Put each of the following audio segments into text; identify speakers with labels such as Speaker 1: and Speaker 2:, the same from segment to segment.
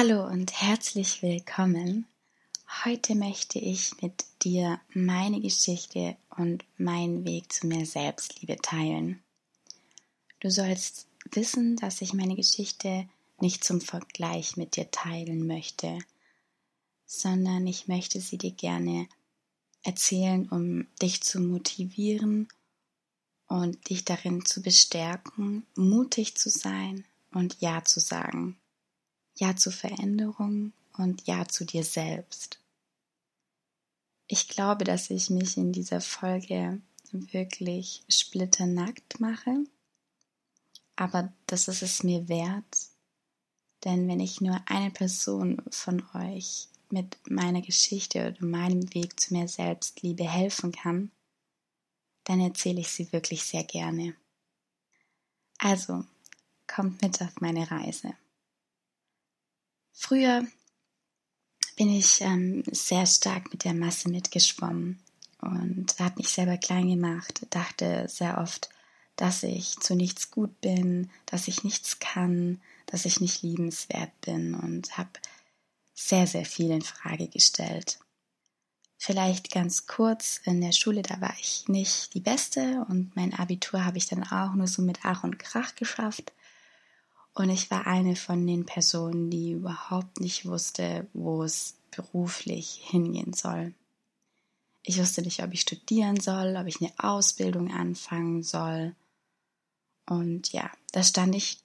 Speaker 1: Hallo und herzlich willkommen. Heute möchte ich mit dir meine Geschichte und meinen Weg zu mehr Selbstliebe teilen. Du sollst wissen, dass ich meine Geschichte nicht zum Vergleich mit dir teilen möchte, sondern ich möchte sie dir gerne erzählen, um dich zu motivieren und dich darin zu bestärken, mutig zu sein und Ja zu sagen. Ja zu Veränderung und Ja zu dir selbst. Ich glaube, dass ich mich in dieser Folge wirklich splitternackt mache, aber das ist es mir wert, denn wenn ich nur eine Person von euch mit meiner Geschichte oder meinem Weg zu mehr Selbstliebe helfen kann, dann erzähle ich sie wirklich sehr gerne. Also, kommt mit auf meine Reise. Früher bin ich ähm, sehr stark mit der Masse mitgeschwommen und habe mich selber klein gemacht, dachte sehr oft, dass ich zu nichts gut bin, dass ich nichts kann, dass ich nicht liebenswert bin und habe sehr, sehr viel in Frage gestellt. Vielleicht ganz kurz, in der Schule, da war ich nicht die Beste und mein Abitur habe ich dann auch nur so mit Ach und Krach geschafft. Und ich war eine von den Personen, die überhaupt nicht wusste, wo es beruflich hingehen soll. Ich wusste nicht, ob ich studieren soll, ob ich eine Ausbildung anfangen soll. Und ja, da stand ich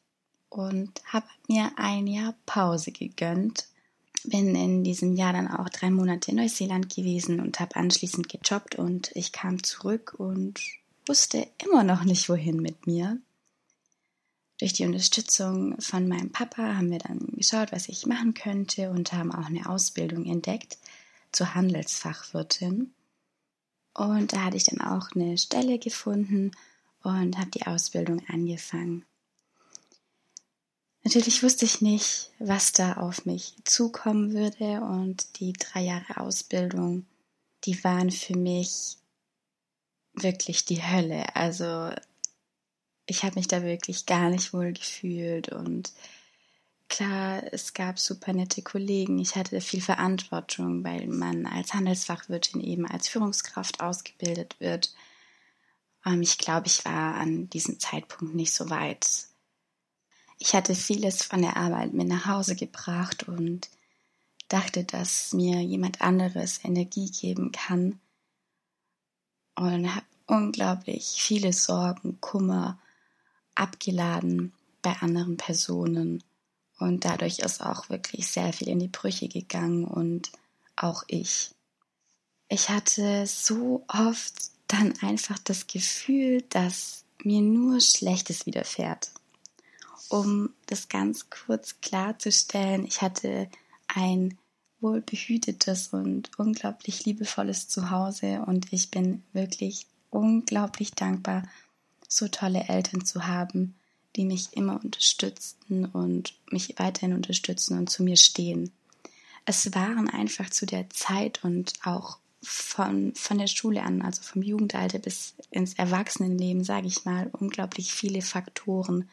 Speaker 1: und habe mir ein Jahr Pause gegönnt. Bin in diesem Jahr dann auch drei Monate in Neuseeland gewesen und habe anschließend gejobbt und ich kam zurück und wusste immer noch nicht, wohin mit mir. Durch die Unterstützung von meinem Papa haben wir dann geschaut, was ich machen könnte und haben auch eine Ausbildung entdeckt zur Handelsfachwirtin. Und da hatte ich dann auch eine Stelle gefunden und habe die Ausbildung angefangen. Natürlich wusste ich nicht, was da auf mich zukommen würde und die drei Jahre Ausbildung, die waren für mich wirklich die Hölle. Also ich habe mich da wirklich gar nicht wohl gefühlt und klar, es gab super nette Kollegen. Ich hatte viel Verantwortung, weil man als Handelsfachwirtin eben als Führungskraft ausgebildet wird. Ähm, ich glaube, ich war an diesem Zeitpunkt nicht so weit. Ich hatte vieles von der Arbeit mit nach Hause gebracht und dachte, dass mir jemand anderes Energie geben kann und habe unglaublich viele Sorgen, Kummer abgeladen bei anderen Personen. Und dadurch ist auch wirklich sehr viel in die Brüche gegangen und auch ich. Ich hatte so oft dann einfach das Gefühl, dass mir nur Schlechtes widerfährt. Um das ganz kurz klarzustellen, ich hatte ein wohlbehütetes und unglaublich liebevolles Zuhause und ich bin wirklich unglaublich dankbar so tolle Eltern zu haben, die mich immer unterstützten und mich weiterhin unterstützen und zu mir stehen. Es waren einfach zu der Zeit und auch von, von der Schule an, also vom Jugendalter bis ins Erwachsenenleben, sage ich mal, unglaublich viele Faktoren,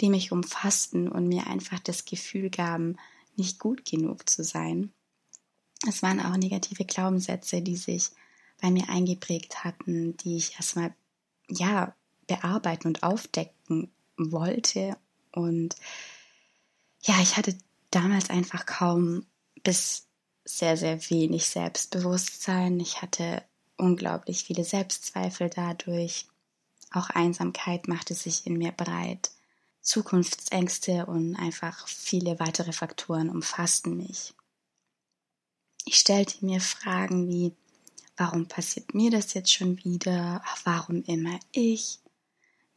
Speaker 1: die mich umfassten und mir einfach das Gefühl gaben, nicht gut genug zu sein. Es waren auch negative Glaubenssätze, die sich bei mir eingeprägt hatten, die ich erstmal, ja, bearbeiten und aufdecken wollte. Und ja, ich hatte damals einfach kaum bis sehr, sehr wenig Selbstbewusstsein. Ich hatte unglaublich viele Selbstzweifel dadurch. Auch Einsamkeit machte sich in mir breit. Zukunftsängste und einfach viele weitere Faktoren umfassten mich. Ich stellte mir Fragen wie, warum passiert mir das jetzt schon wieder? Warum immer ich?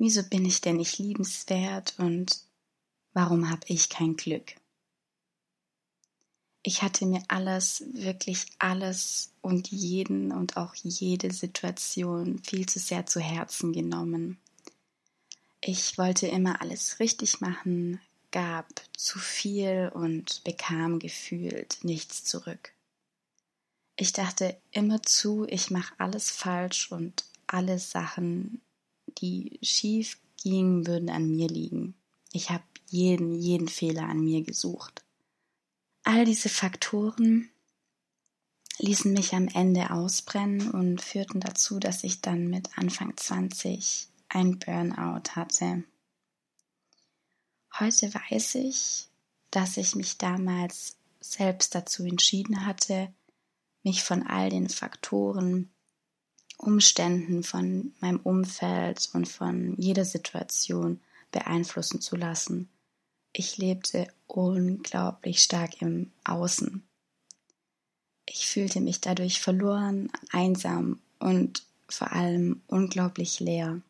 Speaker 1: Wieso bin ich denn nicht liebenswert und warum habe ich kein Glück? Ich hatte mir alles, wirklich alles und jeden und auch jede Situation viel zu sehr zu Herzen genommen. Ich wollte immer alles richtig machen, gab zu viel und bekam gefühlt nichts zurück. Ich dachte immer zu, ich mache alles falsch und alle Sachen, die schief gingen, würden an mir liegen. Ich habe jeden, jeden Fehler an mir gesucht. All diese Faktoren ließen mich am Ende ausbrennen und führten dazu, dass ich dann mit Anfang 20 ein Burnout hatte. Heute weiß ich, dass ich mich damals selbst dazu entschieden hatte, mich von all den Faktoren, Umständen, von meinem Umfeld und von jeder Situation beeinflussen zu lassen ich lebte unglaublich stark im Außen. Ich fühlte mich dadurch verloren, einsam und vor allem unglaublich leer.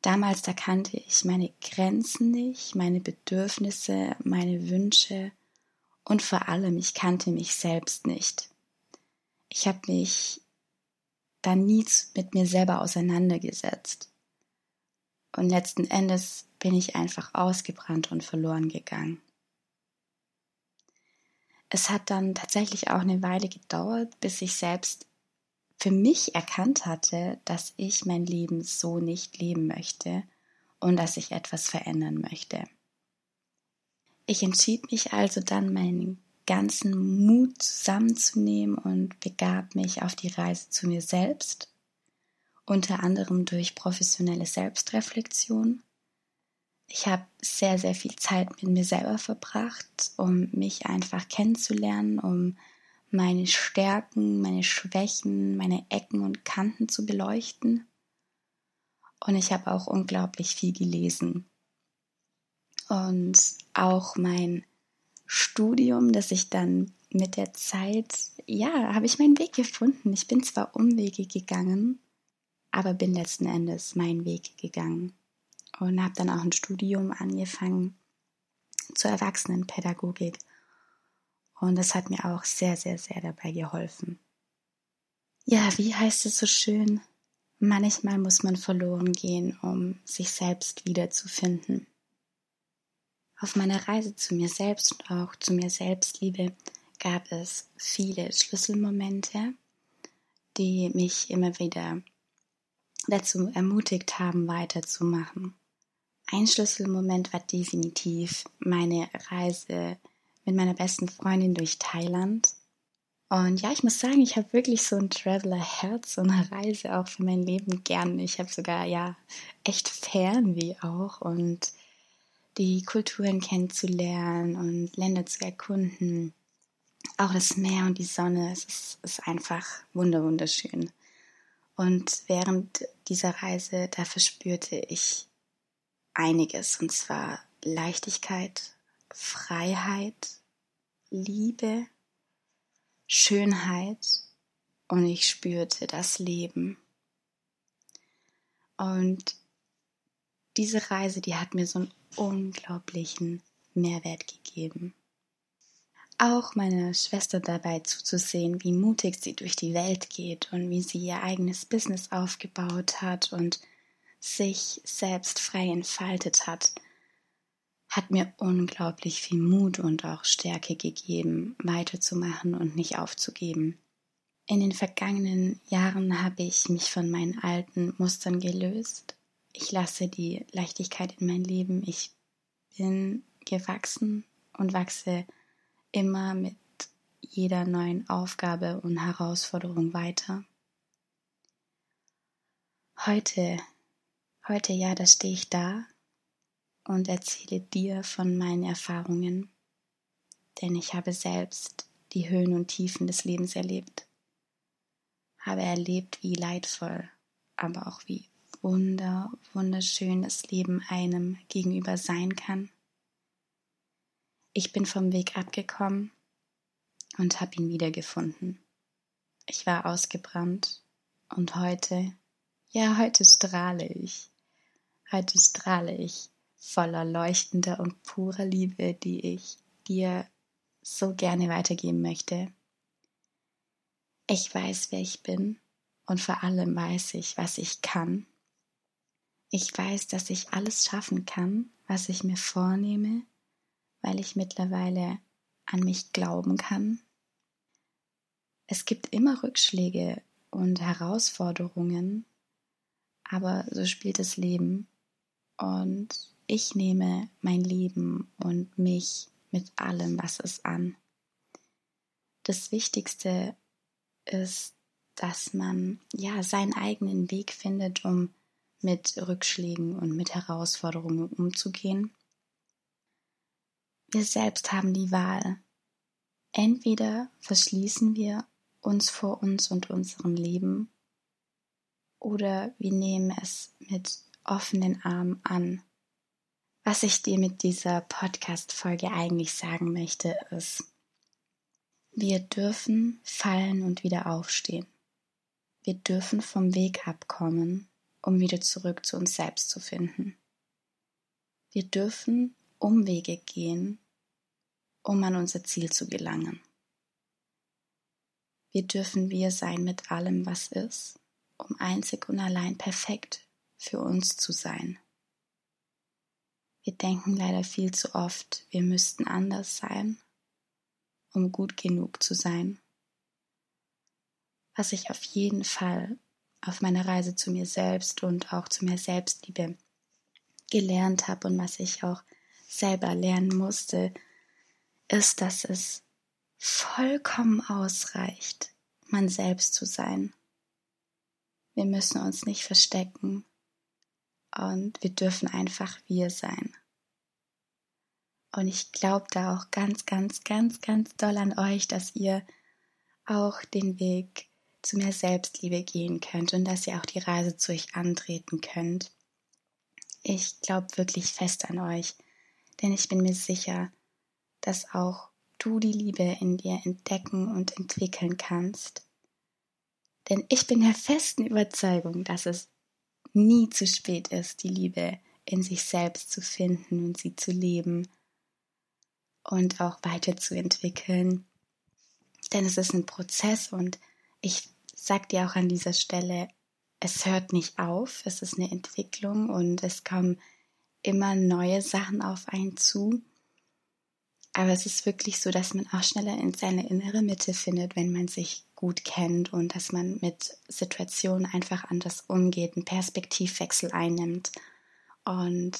Speaker 1: Damals da kannte ich meine Grenzen nicht, meine Bedürfnisse, meine Wünsche und vor allem ich kannte mich selbst nicht. Ich habe mich da nie mit mir selber auseinandergesetzt. Und letzten Endes bin ich einfach ausgebrannt und verloren gegangen. Es hat dann tatsächlich auch eine Weile gedauert, bis ich selbst für mich erkannt hatte, dass ich mein Leben so nicht leben möchte und dass ich etwas verändern möchte. Ich entschied mich also dann, meinen ganzen Mut zusammenzunehmen und begab mich auf die Reise zu mir selbst unter anderem durch professionelle Selbstreflexion. Ich habe sehr, sehr viel Zeit mit mir selber verbracht, um mich einfach kennenzulernen, um meine Stärken, meine Schwächen, meine Ecken und Kanten zu beleuchten. Und ich habe auch unglaublich viel gelesen. Und auch mein Studium, das ich dann mit der Zeit, ja, habe ich meinen Weg gefunden. Ich bin zwar Umwege gegangen, aber bin letzten Endes meinen Weg gegangen und habe dann auch ein Studium angefangen zur Erwachsenenpädagogik. Und das hat mir auch sehr, sehr, sehr dabei geholfen. Ja, wie heißt es so schön? Manchmal muss man verloren gehen, um sich selbst wiederzufinden. Auf meiner Reise zu mir selbst und auch zu mir Selbstliebe gab es viele Schlüsselmomente, die mich immer wieder dazu ermutigt haben, weiterzumachen. Ein Schlüsselmoment war definitiv meine Reise mit meiner besten Freundin durch Thailand. Und ja, ich muss sagen, ich habe wirklich so ein Traveler-Herz und eine Reise auch für mein Leben gern. Ich habe sogar ja echt Fernweh auch und die Kulturen kennenzulernen und Länder zu erkunden. Auch das Meer und die Sonne, es ist, ist einfach wunderschön. Und während dieser Reise, da verspürte ich einiges, und zwar Leichtigkeit, Freiheit, Liebe, Schönheit und ich spürte das Leben. Und diese Reise, die hat mir so einen unglaublichen Mehrwert gegeben auch meiner Schwester dabei zuzusehen, wie mutig sie durch die Welt geht und wie sie ihr eigenes Business aufgebaut hat und sich selbst frei entfaltet hat, hat mir unglaublich viel Mut und auch Stärke gegeben, weiterzumachen und nicht aufzugeben. In den vergangenen Jahren habe ich mich von meinen alten Mustern gelöst. Ich lasse die Leichtigkeit in mein Leben. Ich bin gewachsen und wachse immer mit jeder neuen Aufgabe und Herausforderung weiter. Heute, heute ja, da stehe ich da und erzähle dir von meinen Erfahrungen, denn ich habe selbst die Höhen und Tiefen des Lebens erlebt, habe erlebt, wie leidvoll, aber auch wie wunder, wunderschön das Leben einem gegenüber sein kann. Ich bin vom Weg abgekommen und habe ihn wiedergefunden. Ich war ausgebrannt und heute, ja, heute strahle ich. Heute strahle ich voller leuchtender und purer Liebe, die ich dir so gerne weitergeben möchte. Ich weiß, wer ich bin und vor allem weiß ich, was ich kann. Ich weiß, dass ich alles schaffen kann, was ich mir vornehme, weil ich mittlerweile an mich glauben kann. Es gibt immer Rückschläge und Herausforderungen, aber so spielt das Leben und ich nehme mein Leben und mich mit allem, was es an. Das Wichtigste ist, dass man ja seinen eigenen Weg findet, um mit Rückschlägen und mit Herausforderungen umzugehen. Wir selbst haben die Wahl. Entweder verschließen wir uns vor uns und unserem Leben oder wir nehmen es mit offenen Armen an. Was ich dir mit dieser Podcast-Folge eigentlich sagen möchte, ist, wir dürfen fallen und wieder aufstehen. Wir dürfen vom Weg abkommen, um wieder zurück zu uns selbst zu finden. Wir dürfen Umwege gehen, um an unser Ziel zu gelangen. Wir dürfen wir sein mit allem, was ist, um einzig und allein perfekt für uns zu sein. Wir denken leider viel zu oft, wir müssten anders sein, um gut genug zu sein. Was ich auf jeden Fall auf meiner Reise zu mir selbst und auch zu mir Selbstliebe gelernt habe und was ich auch selber lernen musste, ist, dass es vollkommen ausreicht, man selbst zu sein. Wir müssen uns nicht verstecken und wir dürfen einfach wir sein. Und ich glaube da auch ganz, ganz, ganz, ganz doll an euch, dass ihr auch den Weg zu mehr Selbstliebe gehen könnt und dass ihr auch die Reise zu euch antreten könnt. Ich glaube wirklich fest an euch, denn ich bin mir sicher, dass auch du die Liebe in dir entdecken und entwickeln kannst. Denn ich bin der festen Überzeugung, dass es nie zu spät ist, die Liebe in sich selbst zu finden und sie zu leben und auch weiterzuentwickeln. Denn es ist ein Prozess und ich sag dir auch an dieser Stelle, es hört nicht auf, es ist eine Entwicklung und es kommen immer neue Sachen auf einen zu. Aber es ist wirklich so, dass man auch schneller in seine innere Mitte findet, wenn man sich gut kennt und dass man mit Situationen einfach anders umgeht, einen Perspektivwechsel einnimmt. Und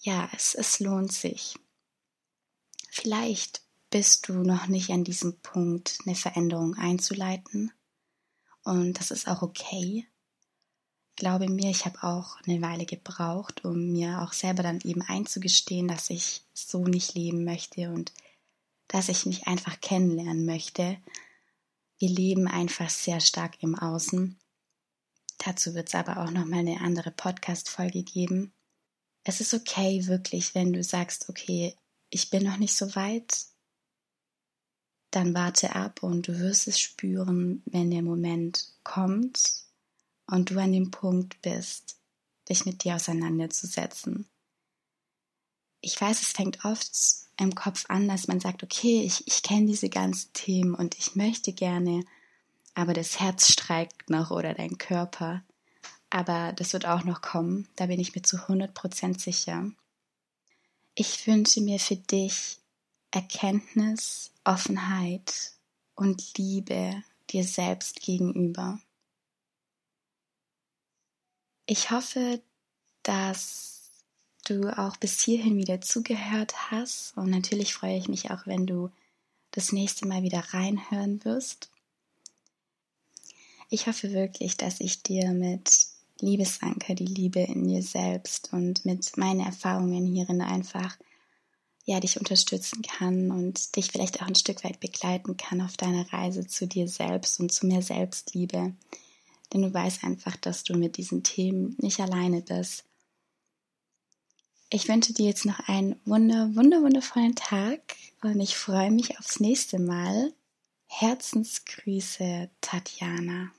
Speaker 1: ja, es, es lohnt sich. Vielleicht bist du noch nicht an diesem Punkt, eine Veränderung einzuleiten. Und das ist auch okay. Glaube mir, ich habe auch eine Weile gebraucht, um mir auch selber dann eben einzugestehen, dass ich so nicht leben möchte und dass ich mich einfach kennenlernen möchte wir leben einfach sehr stark im Außen. Dazu wird es aber auch nochmal eine andere Podcast-Folge geben. Es ist okay, wirklich, wenn du sagst, okay, ich bin noch nicht so weit, dann warte ab und du wirst es spüren, wenn der Moment kommt und du an dem Punkt bist, dich mit dir auseinanderzusetzen. Ich weiß, es fängt oft im Kopf an, dass man sagt, okay, ich, ich kenne diese ganzen Themen und ich möchte gerne, aber das Herz streikt noch oder dein Körper. Aber das wird auch noch kommen, da bin ich mir zu 100% sicher. Ich wünsche mir für dich Erkenntnis, Offenheit und Liebe dir selbst gegenüber. Ich hoffe, dass du auch bis hierhin wieder zugehört hast. Und natürlich freue ich mich auch, wenn du das nächste Mal wieder reinhören wirst. Ich hoffe wirklich, dass ich dir mit Liebesanker die Liebe in dir selbst und mit meinen Erfahrungen hierin einfach ja dich unterstützen kann und dich vielleicht auch ein Stück weit begleiten kann auf deiner Reise zu dir selbst und zu mehr Selbstliebe. Denn du weißt einfach, dass du mit diesen Themen nicht alleine bist ich wünsche dir jetzt noch einen wunder, wunder, wundervollen Tag und ich freue mich aufs nächste Mal. Herzensgrüße, Tatjana.